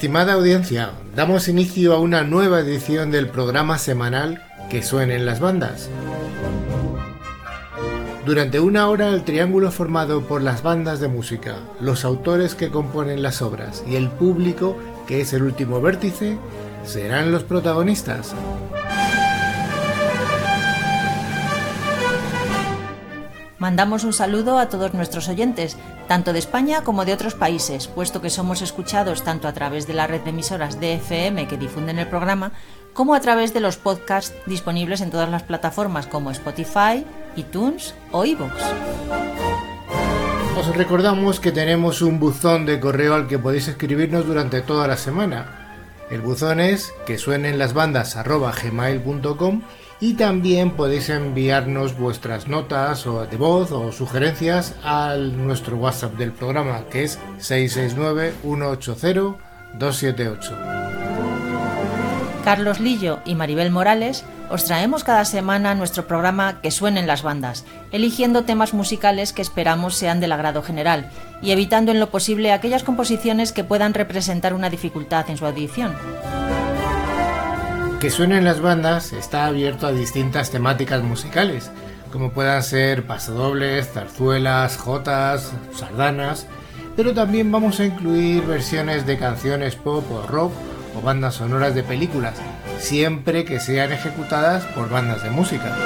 Estimada audiencia, damos inicio a una nueva edición del programa semanal Que suenen las bandas. Durante una hora el triángulo formado por las bandas de música, los autores que componen las obras y el público, que es el último vértice, serán los protagonistas. Mandamos un saludo a todos nuestros oyentes, tanto de España como de otros países, puesto que somos escuchados tanto a través de la red de emisoras DFM que difunden el programa, como a través de los podcasts disponibles en todas las plataformas como Spotify, iTunes o iVoox. Os recordamos que tenemos un buzón de correo al que podéis escribirnos durante toda la semana. El buzón es que suenen las bandas gmail.com y también podéis enviarnos vuestras notas o de voz o sugerencias a nuestro WhatsApp del programa que es 669 180 278. Carlos Lillo y Maribel Morales os traemos cada semana nuestro programa Que suenen las bandas, eligiendo temas musicales que esperamos sean del agrado general y evitando en lo posible aquellas composiciones que puedan representar una dificultad en su audición. Que suenen las bandas está abierto a distintas temáticas musicales, como puedan ser pasodobles, zarzuelas, jotas, sardanas, pero también vamos a incluir versiones de canciones pop o rock o bandas sonoras de películas, siempre que sean ejecutadas por bandas de música.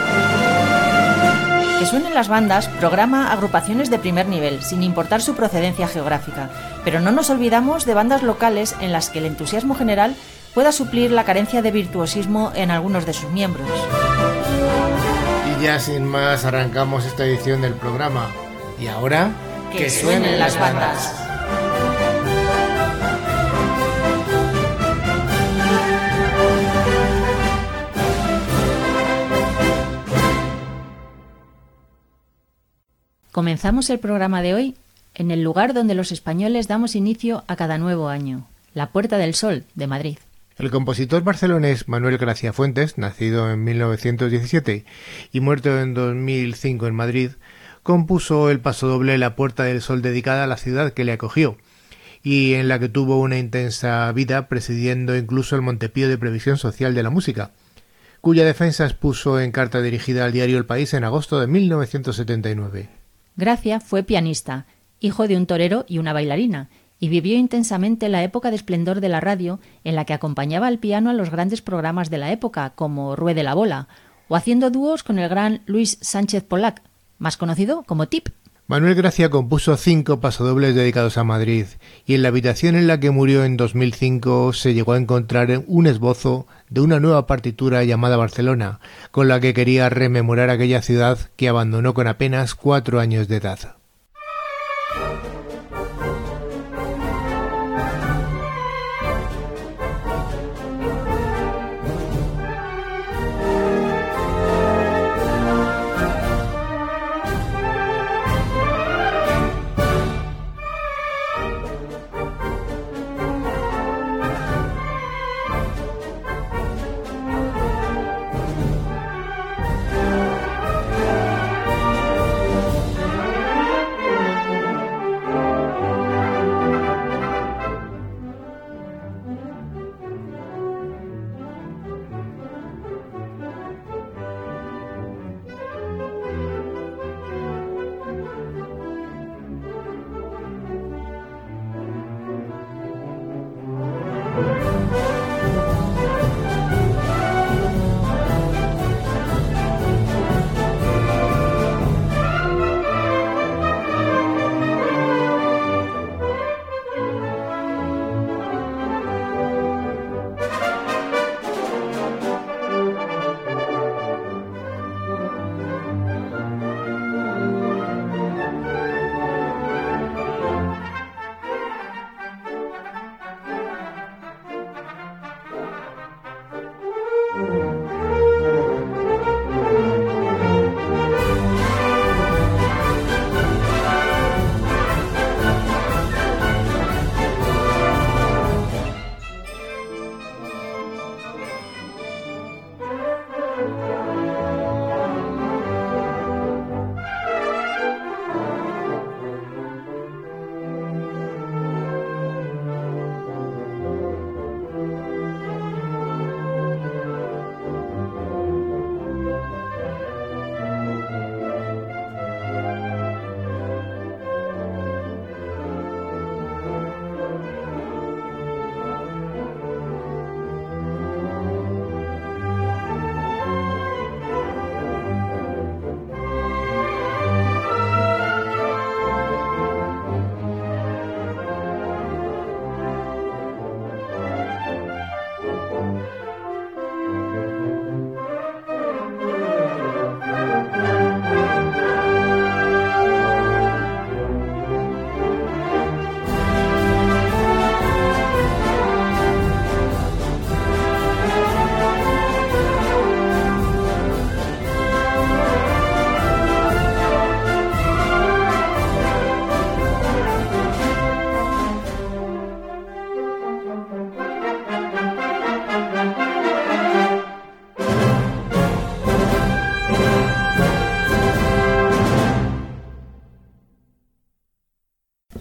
Que suenen las bandas programa agrupaciones de primer nivel, sin importar su procedencia geográfica, pero no nos olvidamos de bandas locales en las que el entusiasmo general pueda suplir la carencia de virtuosismo en algunos de sus miembros. Y ya sin más arrancamos esta edición del programa. Y ahora, que, suenen las bandas. Comenzamos el programa de hoy en el lugar donde los españoles damos inicio a cada nuevo año, la Puerta del Sol de Madrid. El compositor barcelonés Manuel Gracia Fuentes, nacido en 1917 y muerto en 2005 en Madrid, compuso el pasodoble La Puerta del Sol dedicada a la ciudad que le acogió y en la que tuvo una intensa vida presidiendo incluso el Montepío de Previsión Social de la Música, cuya defensa expuso en carta dirigida al diario El País en agosto de 1979. Gracia fue pianista, hijo de un torero y una bailarina, y vivió intensamente la época de esplendor de la radio en la que acompañaba al piano a los grandes programas de la época, como Ruede la Bola, o haciendo dúos con el gran Luis Sánchez Polac, más conocido como Tip. Manuel Gracia compuso cinco pasodobles dedicados a Madrid, y en la habitación en la que murió en 2005 se llegó a encontrar un esbozo de una nueva partitura llamada Barcelona, con la que quería rememorar aquella ciudad que abandonó con apenas cuatro años de edad.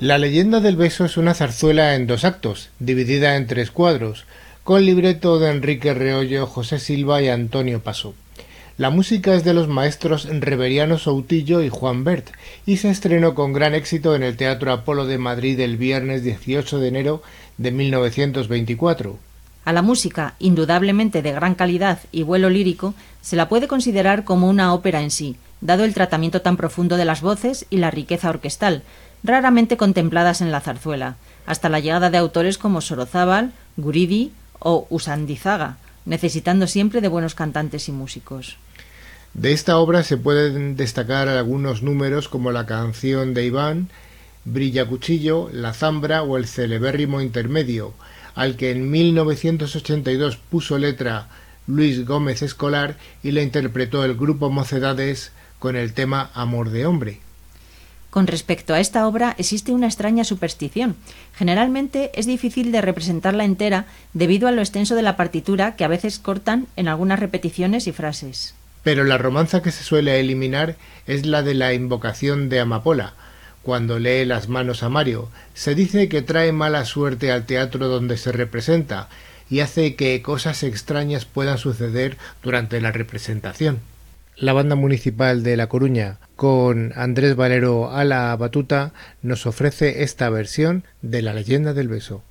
La leyenda del beso es una zarzuela en dos actos, dividida en tres cuadros, con libreto de Enrique Reollo, José Silva y Antonio Paso. La música es de los maestros Reveriano Soutillo y Juan Bert y se estrenó con gran éxito en el Teatro Apolo de Madrid el viernes 18 de enero de 1924. A la música, indudablemente de gran calidad y vuelo lírico, se la puede considerar como una ópera en sí, dado el tratamiento tan profundo de las voces y la riqueza orquestal, raramente contempladas en la zarzuela, hasta la llegada de autores como Sorozábal, Guridi o Usandizaga, necesitando siempre de buenos cantantes y músicos. De esta obra se pueden destacar algunos números como la canción de Iván, Brilla Cuchillo, La Zambra o el celebérrimo intermedio, al que en 1982 puso letra Luis Gómez Escolar y la interpretó el grupo Mocedades con el tema Amor de Hombre. Con respecto a esta obra existe una extraña superstición. Generalmente es difícil de representarla entera debido a lo extenso de la partitura que a veces cortan en algunas repeticiones y frases. Pero la romanza que se suele eliminar es la de la invocación de Amapola, cuando lee las manos a Mario. Se dice que trae mala suerte al teatro donde se representa y hace que cosas extrañas puedan suceder durante la representación. La banda municipal de La Coruña, con Andrés Valero a la batuta, nos ofrece esta versión de la leyenda del beso.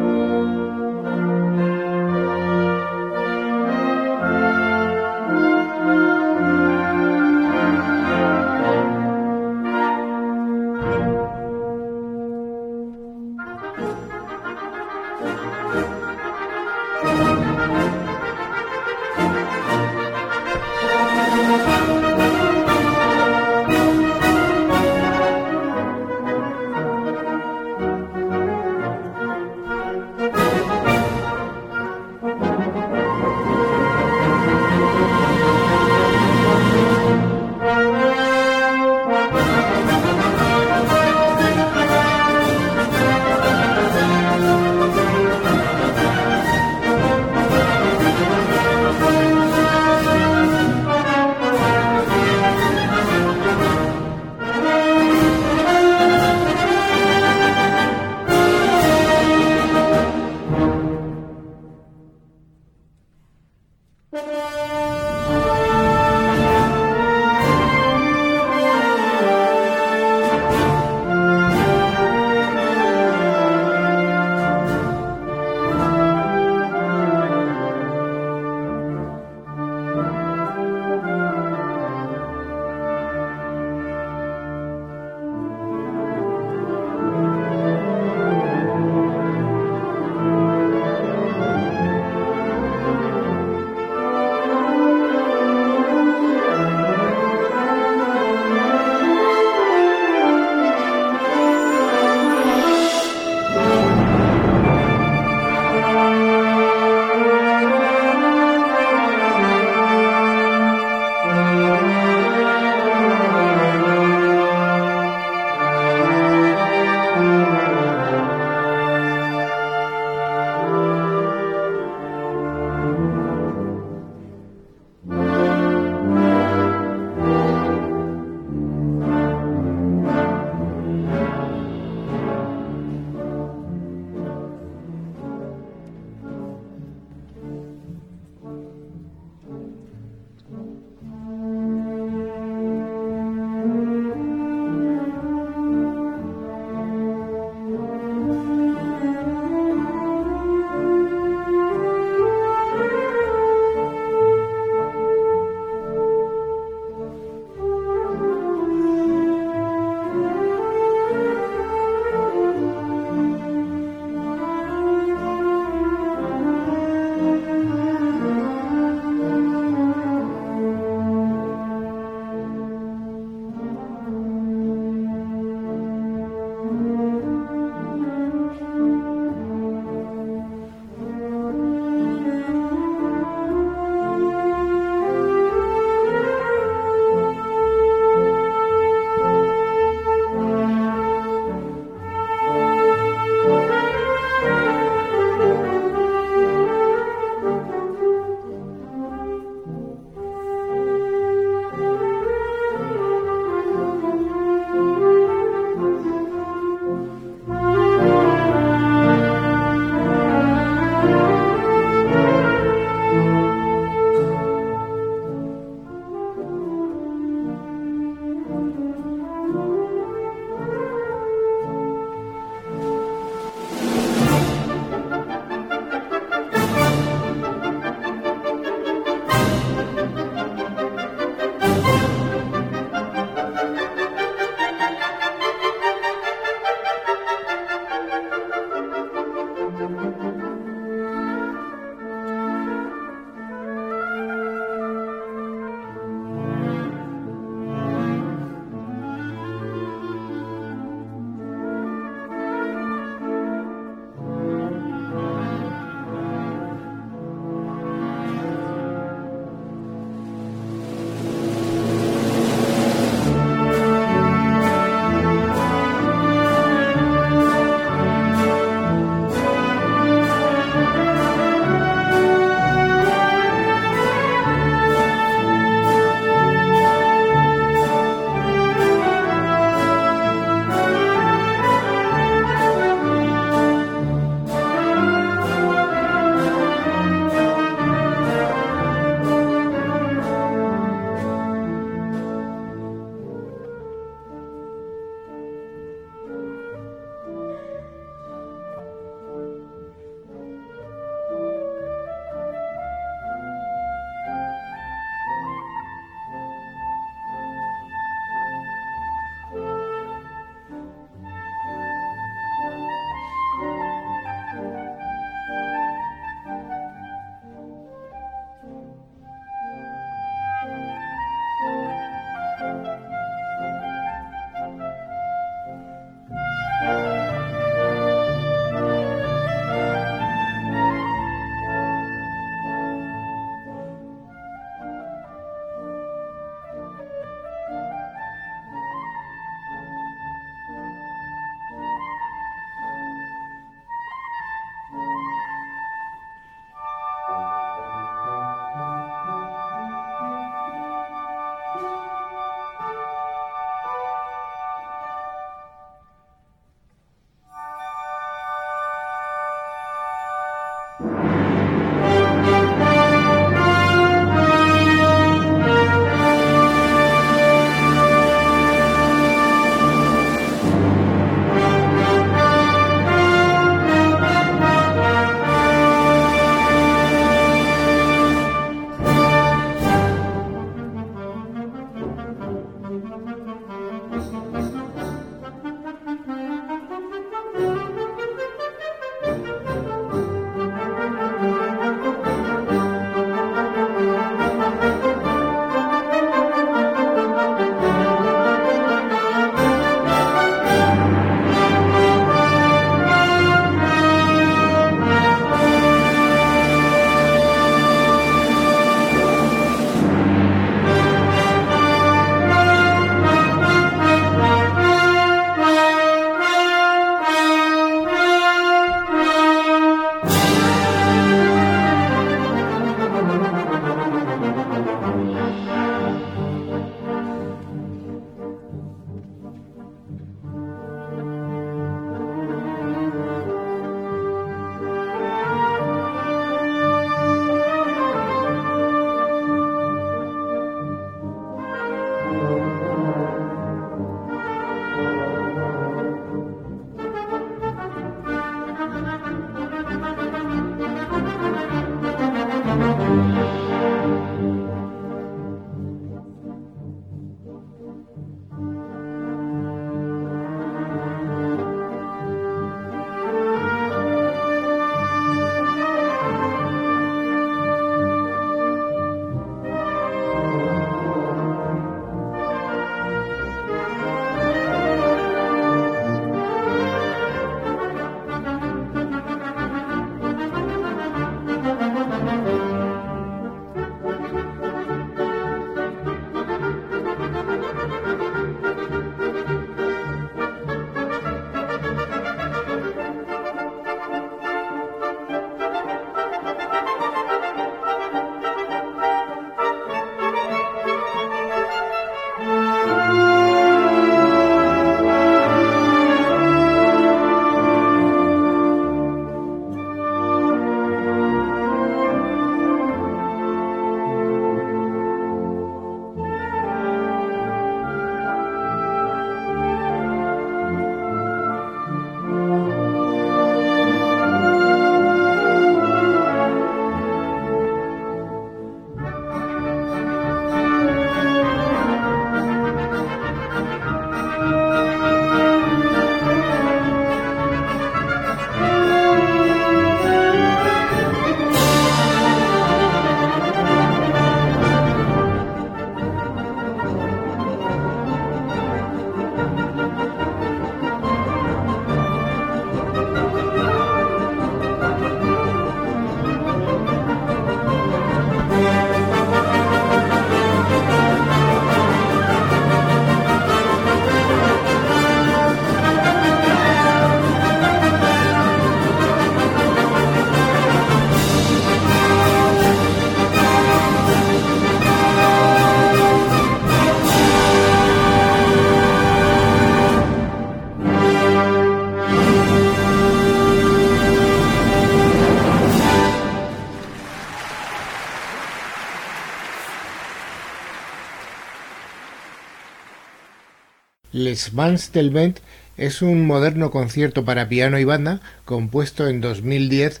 Les Vans del Vent es un moderno concierto para piano y banda compuesto en 2010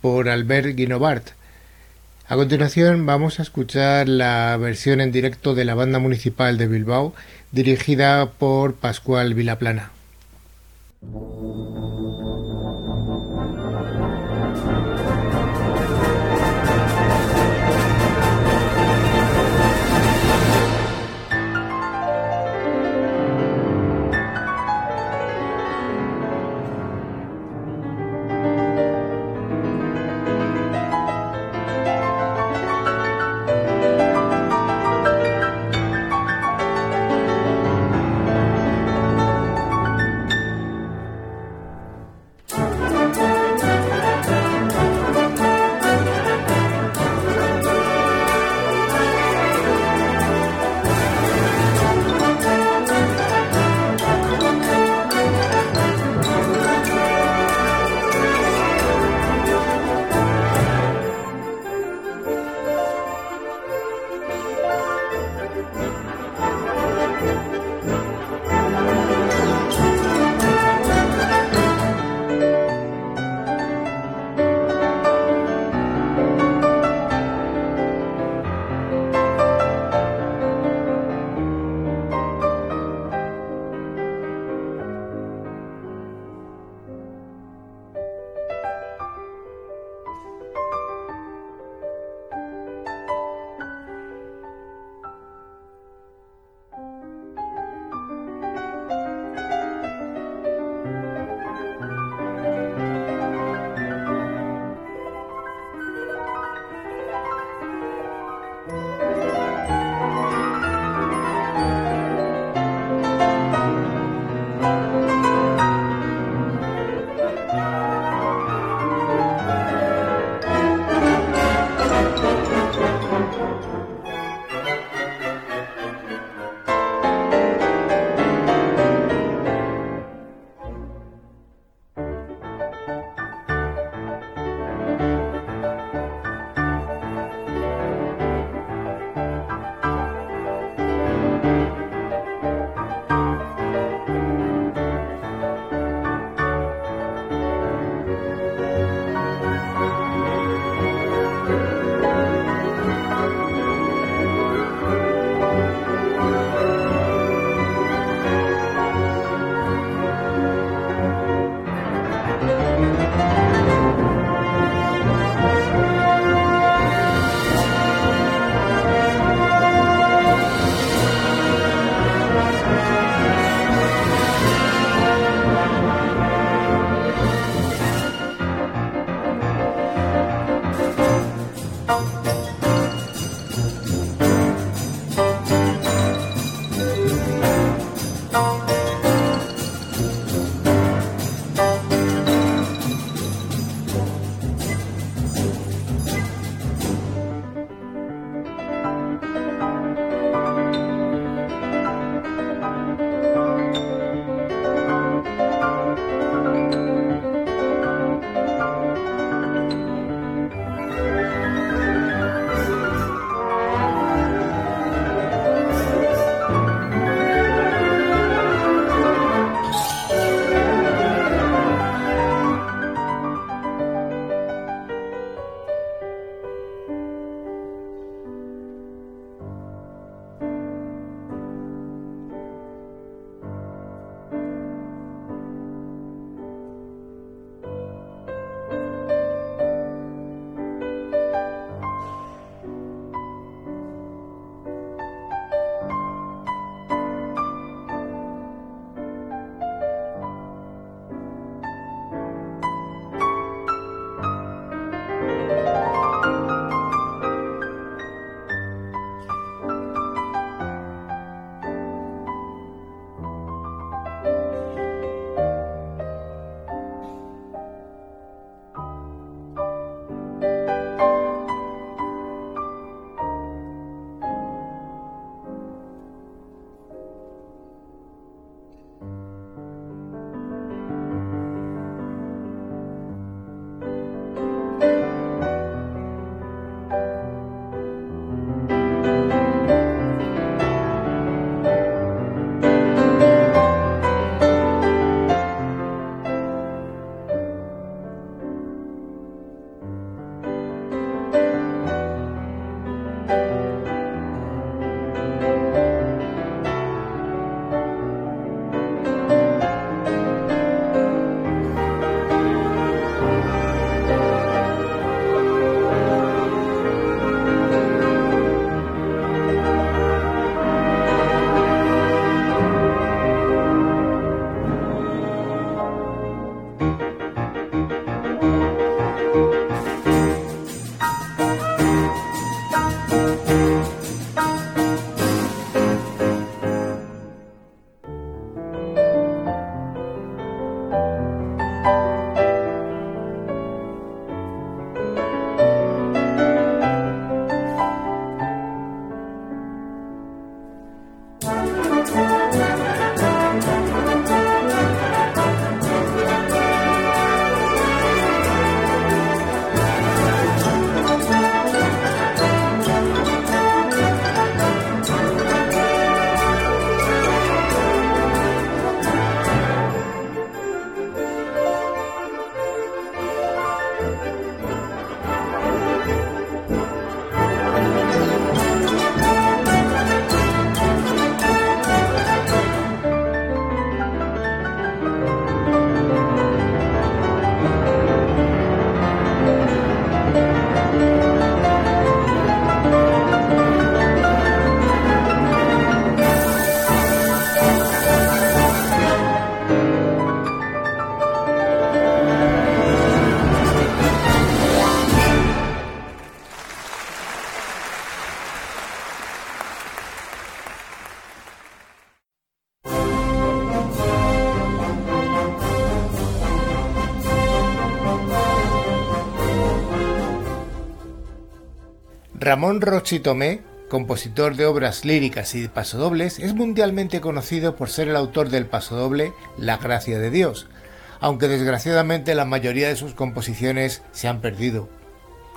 por Albert Guinovart. A continuación vamos a escuchar la versión en directo de la banda municipal de Bilbao dirigida por Pascual Vilaplana. Ramón Rochi Tomé, compositor de obras líricas y pasodobles, es mundialmente conocido por ser el autor del pasodoble La Gracia de Dios, aunque desgraciadamente la mayoría de sus composiciones se han perdido.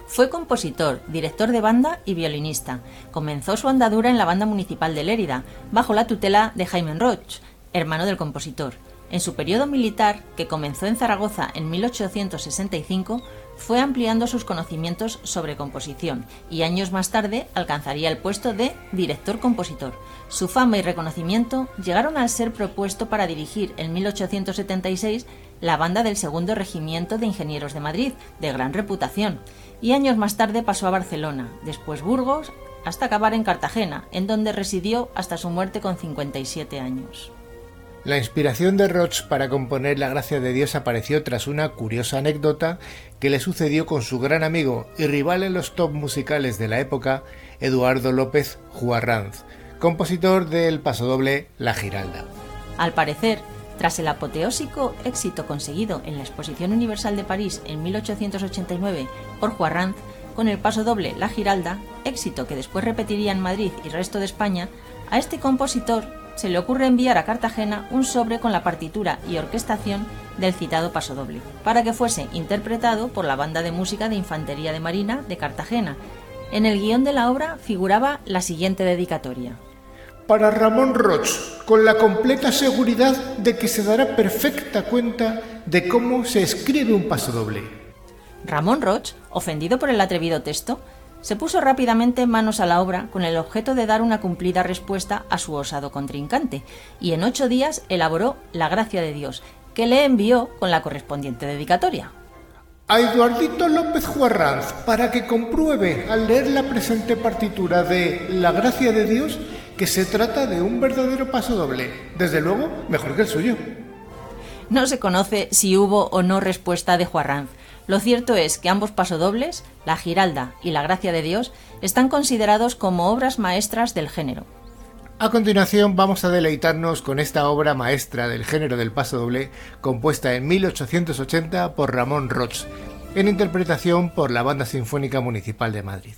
Fue compositor, director de banda y violinista. Comenzó su andadura en la banda municipal de Lérida, bajo la tutela de Jaime Roch, hermano del compositor. En su periodo militar, que comenzó en Zaragoza en 1865, fue ampliando sus conocimientos sobre composición y años más tarde alcanzaría el puesto de director-compositor. Su fama y reconocimiento llegaron al ser propuesto para dirigir en 1876 la banda del Segundo Regimiento de Ingenieros de Madrid, de gran reputación, y años más tarde pasó a Barcelona, después Burgos, hasta acabar en Cartagena, en donde residió hasta su muerte con 57 años. La inspiración de Roch para componer La Gracia de Dios apareció tras una curiosa anécdota que le sucedió con su gran amigo y rival en los top musicales de la época, Eduardo López Juarranz, compositor del pasodoble La Giralda. Al parecer, tras el apoteósico éxito conseguido en la Exposición Universal de París en 1889 por Juarranz con el pasodoble La Giralda, éxito que después repetiría en Madrid y resto de España, a este compositor se le ocurre enviar a Cartagena un sobre con la partitura y orquestación del citado pasodoble, para que fuese interpretado por la Banda de Música de Infantería de Marina de Cartagena. En el guion de la obra figuraba la siguiente dedicatoria. Para Ramón Roch, con la completa seguridad de que se dará perfecta cuenta de cómo se escribe un pasodoble. Ramón Roch, ofendido por el atrevido texto, se puso rápidamente manos a la obra con el objeto de dar una cumplida respuesta a su osado contrincante, y en ocho días elaboró La Gracia de Dios, que le envió con la correspondiente dedicatoria. A Eduardito López Juarranz, para que compruebe al leer la presente partitura de La Gracia de Dios que se trata de un verdadero paso doble, desde luego mejor que el suyo. No se conoce si hubo o no respuesta de Juarranz, lo cierto es que ambos pasodobles, La Giralda y La Gracia de Dios, están considerados como obras maestras del género. A continuación vamos a deleitarnos con esta obra maestra del género del pasodoble, compuesta en 1880 por Ramón Roch, en interpretación por la Banda Sinfónica Municipal de Madrid.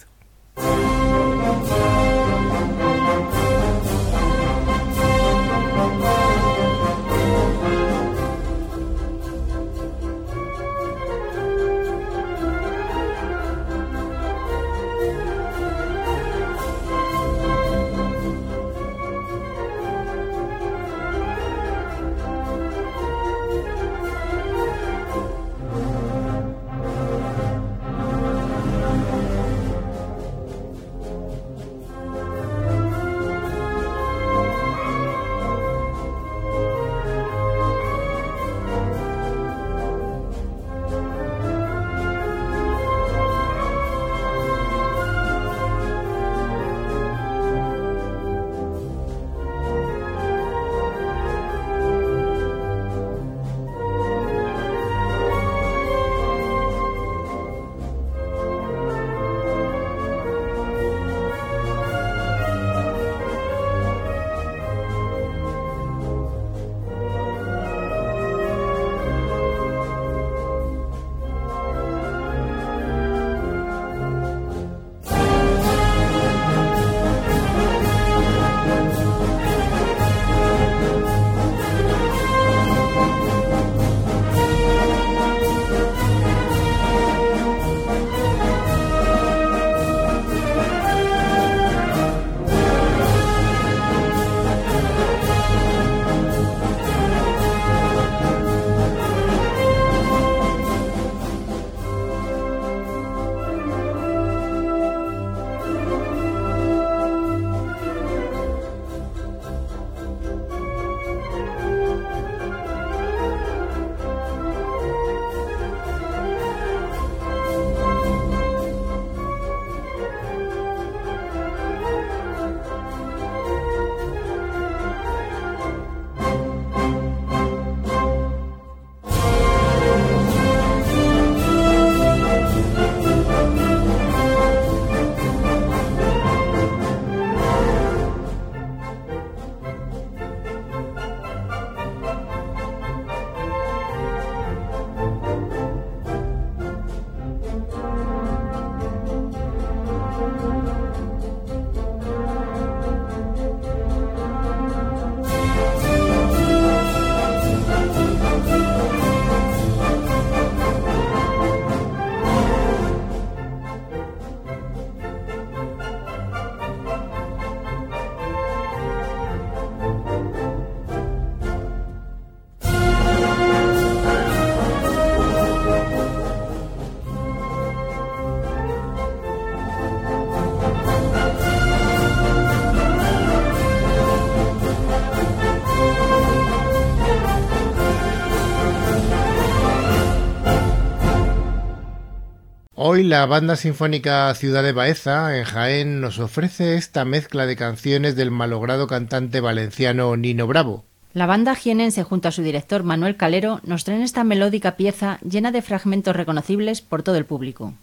La Banda Sinfónica Ciudad de Baeza, en Jaén, nos ofrece esta mezcla de canciones del malogrado cantante valenciano Nino Bravo. La banda jienense junto a su director Manuel Calero nos traen esta melódica pieza llena de fragmentos reconocibles por todo el público.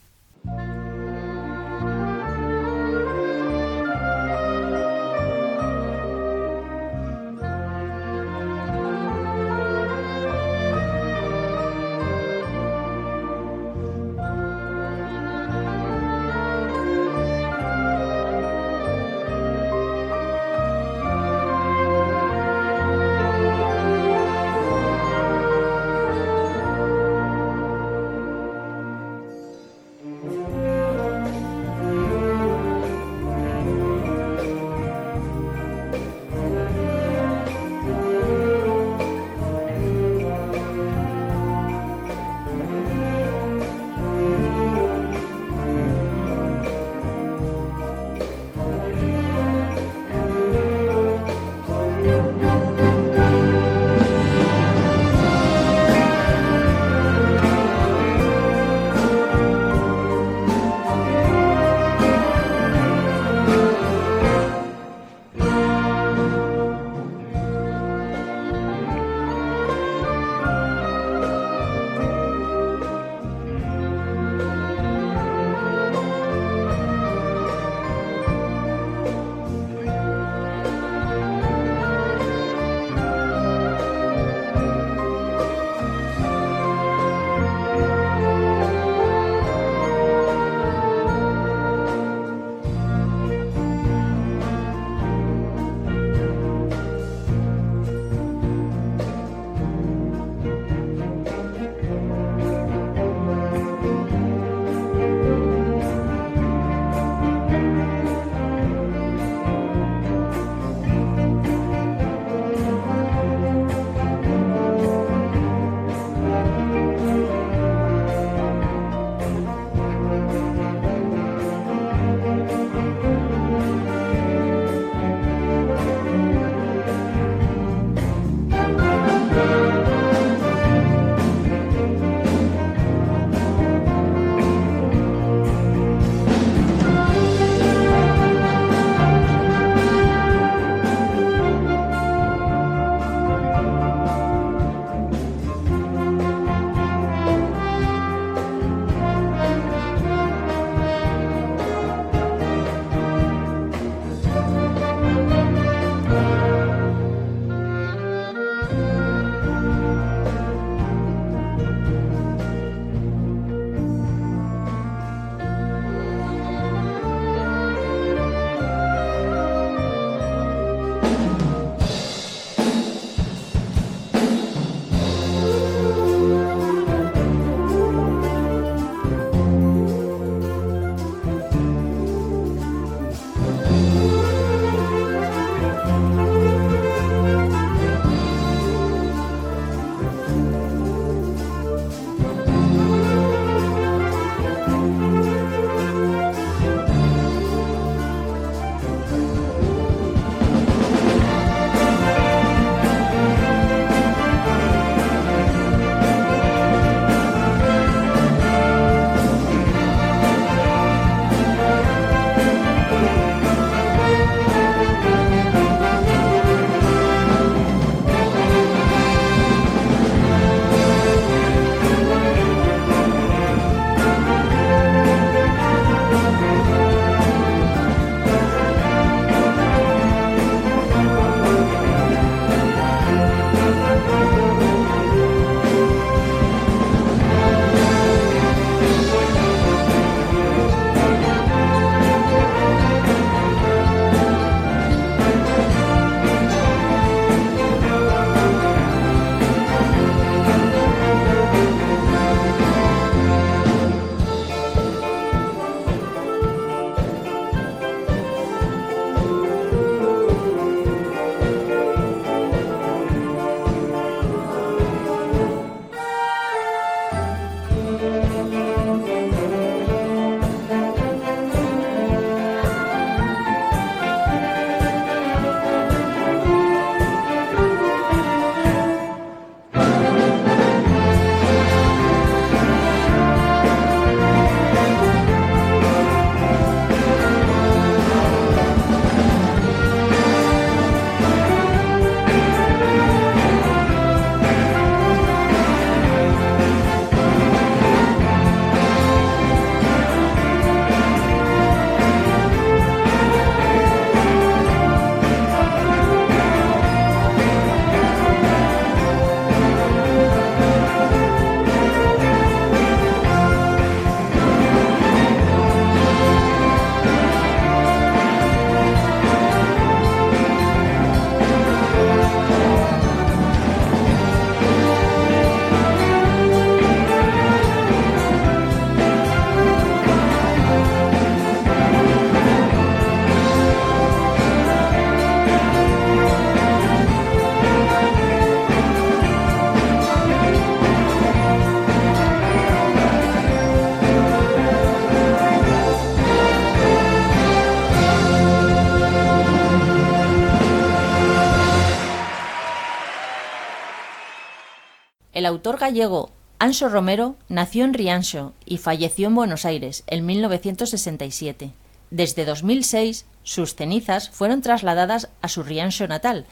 El autor gallego Anso Romero nació en Riancho y falleció en Buenos Aires en 1967. Desde 2006, sus cenizas fueron trasladadas a su Riancho natal,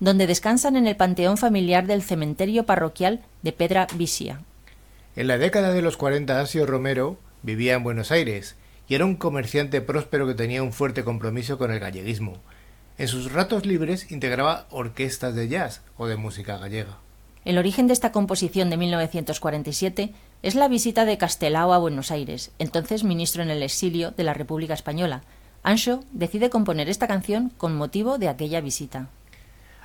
donde descansan en el panteón familiar del cementerio parroquial de Pedra Visia. En la década de los 40, Anso Romero vivía en Buenos Aires y era un comerciante próspero que tenía un fuerte compromiso con el galleguismo. En sus ratos libres integraba orquestas de jazz o de música gallega. El origen de esta composición de 1947 es la visita de Castelao a Buenos Aires, entonces ministro en el exilio de la República Española. Ancho decide componer esta canción con motivo de aquella visita.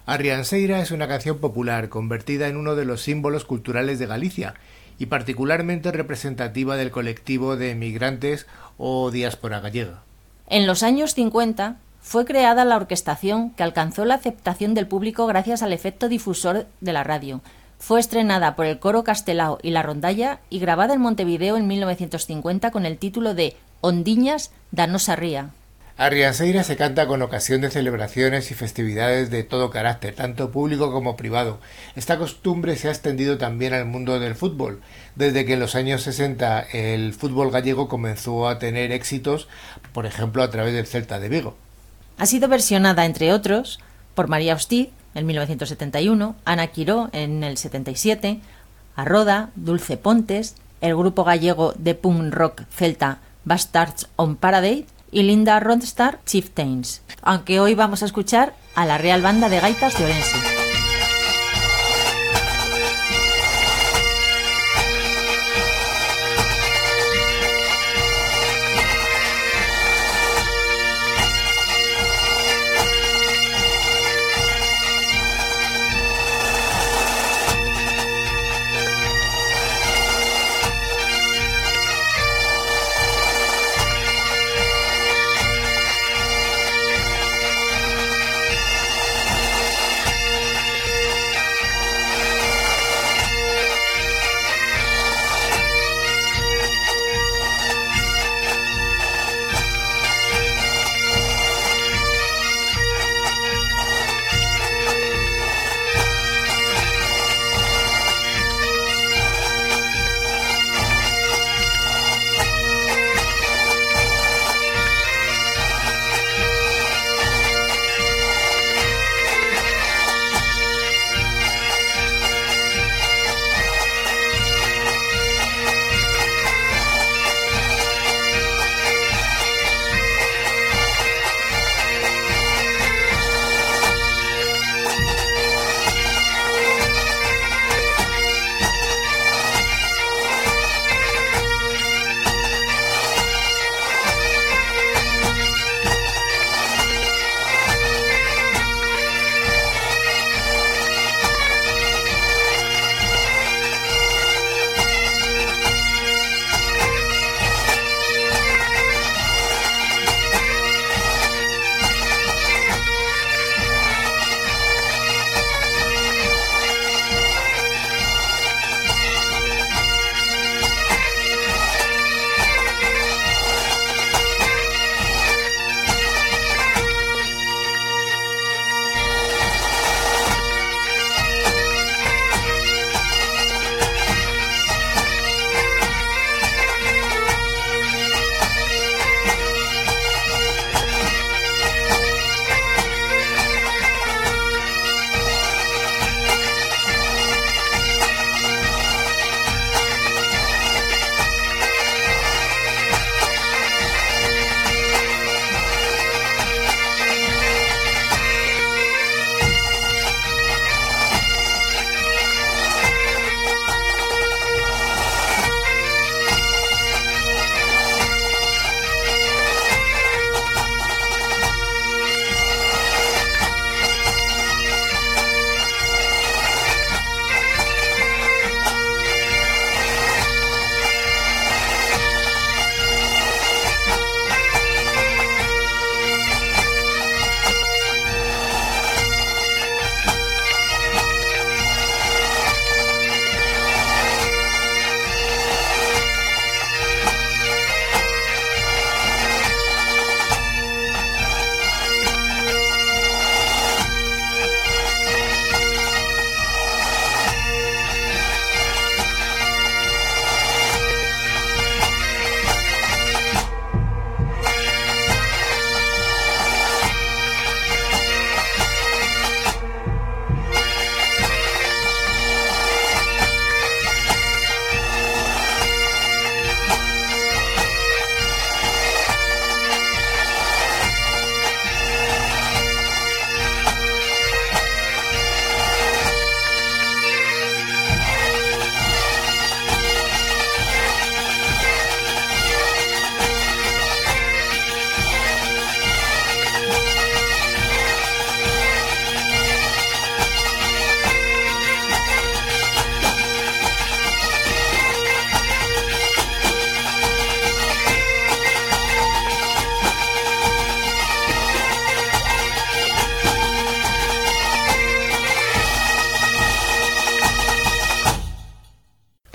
Arrianseira es una canción popular convertida en uno de los símbolos culturales de Galicia y particularmente representativa del colectivo de emigrantes o diáspora gallega. En los años 50 fue creada la orquestación que alcanzó la aceptación del público gracias al efecto difusor de la radio. Fue estrenada por el coro Castelao y la rondalla y grabada en Montevideo en 1950 con el título de Ondiñas da Nosa Ría. Arrianseira se canta con ocasión de celebraciones y festividades de todo carácter, tanto público como privado. Esta costumbre se ha extendido también al mundo del fútbol, desde que en los años 60 el fútbol gallego comenzó a tener éxitos, por ejemplo a través del Celta de Vigo. Ha sido versionada, entre otros, por María Hostiz en 1971, Ana Quiró en el 77, Arroda, Dulce Pontes, el grupo gallego de punk rock celta Bastards on Paradise y Linda Ronstadt Chieftains, aunque hoy vamos a escuchar a la Real Banda de Gaitas de Orense.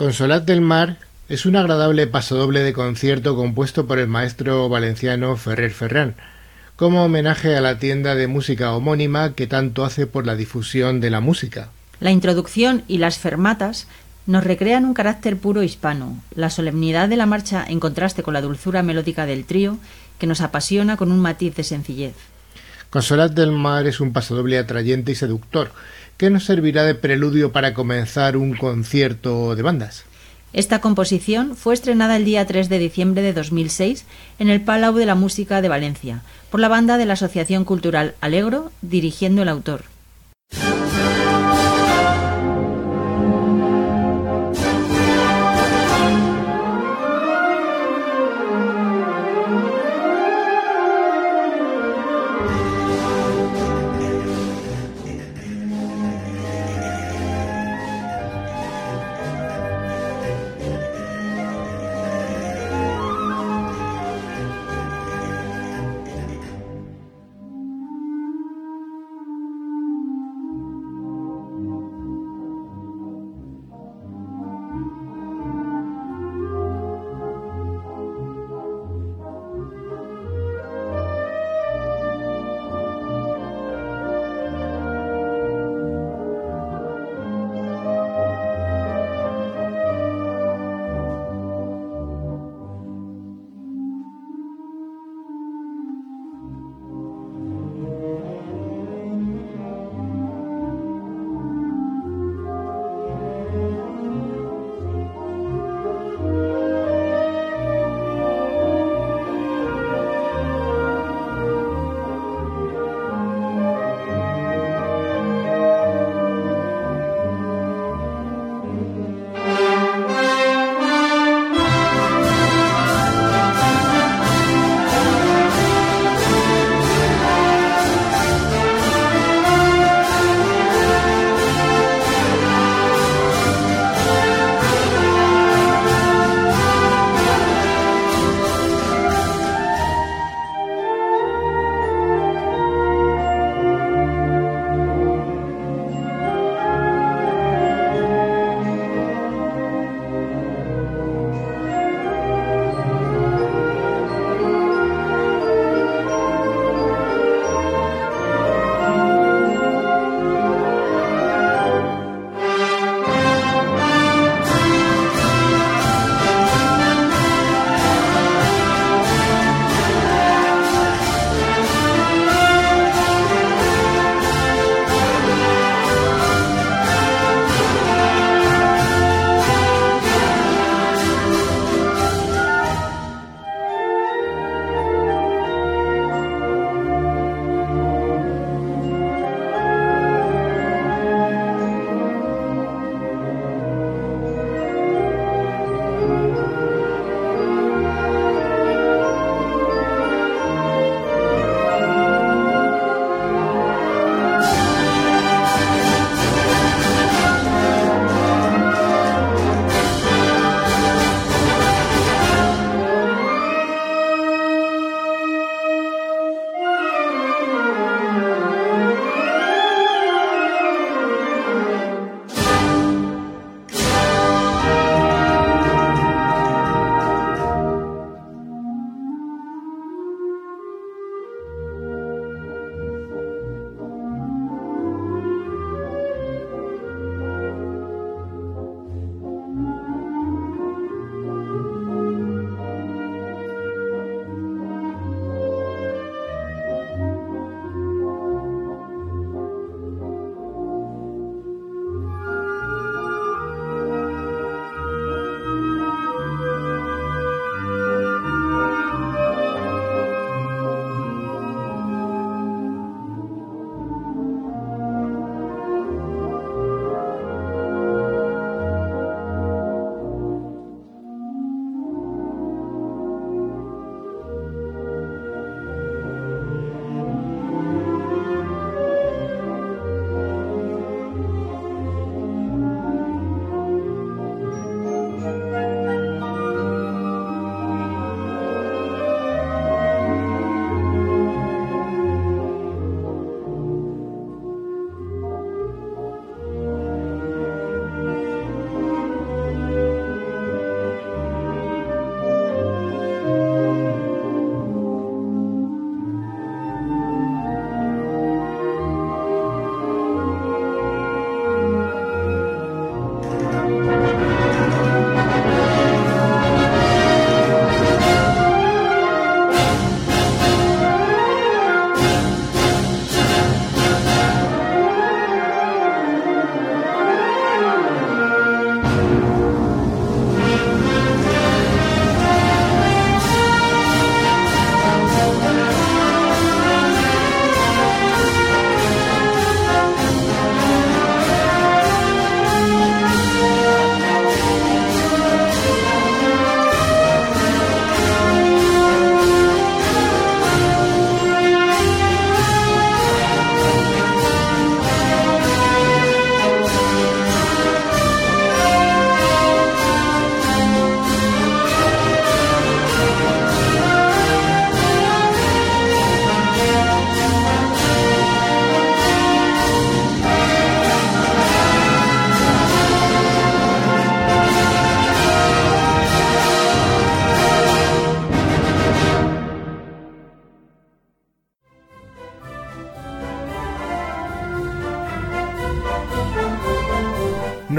Consolat del Mar es un agradable pasodoble de concierto compuesto por el maestro valenciano Ferrer Ferran, como homenaje a la tienda de música homónima que tanto hace por la difusión de la música. La introducción y las fermatas nos recrean un carácter puro hispano, la solemnidad de la marcha en contraste con la dulzura melódica del trío, que nos apasiona con un matiz de sencillez. Consolat del Mar es un pasodoble atrayente y seductor, que nos servirá de preludio para comenzar un concierto de bandas. Esta composición fue estrenada el día 3 de diciembre de 2006 en el Palau de la Música de Valencia por la banda de la Asociación Cultural Alegro, dirigiendo el autor.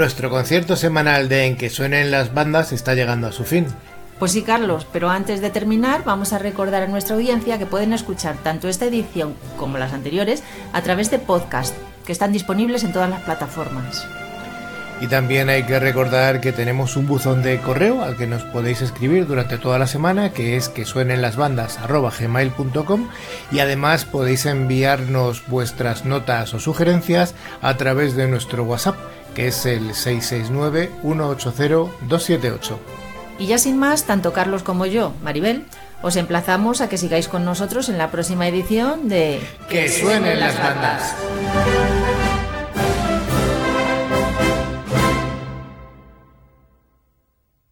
Nuestro concierto semanal de En que suenen las bandas está llegando a su fin. Pues sí, Carlos, pero antes de terminar vamos a recordar a nuestra audiencia que pueden escuchar tanto esta edición como las anteriores a través de podcast, que están disponibles en todas las plataformas. Y también hay que recordar que tenemos un buzón de correo al que nos podéis escribir durante toda la semana, que es que suenen las bandas gmail.com y además podéis enviarnos vuestras notas o sugerencias a través de nuestro WhatsApp, que es el 669 180 278. Y ya sin más, tanto Carlos como yo, Maribel, os emplazamos a que sigáis con nosotros en la próxima edición de Que suenen las bandas.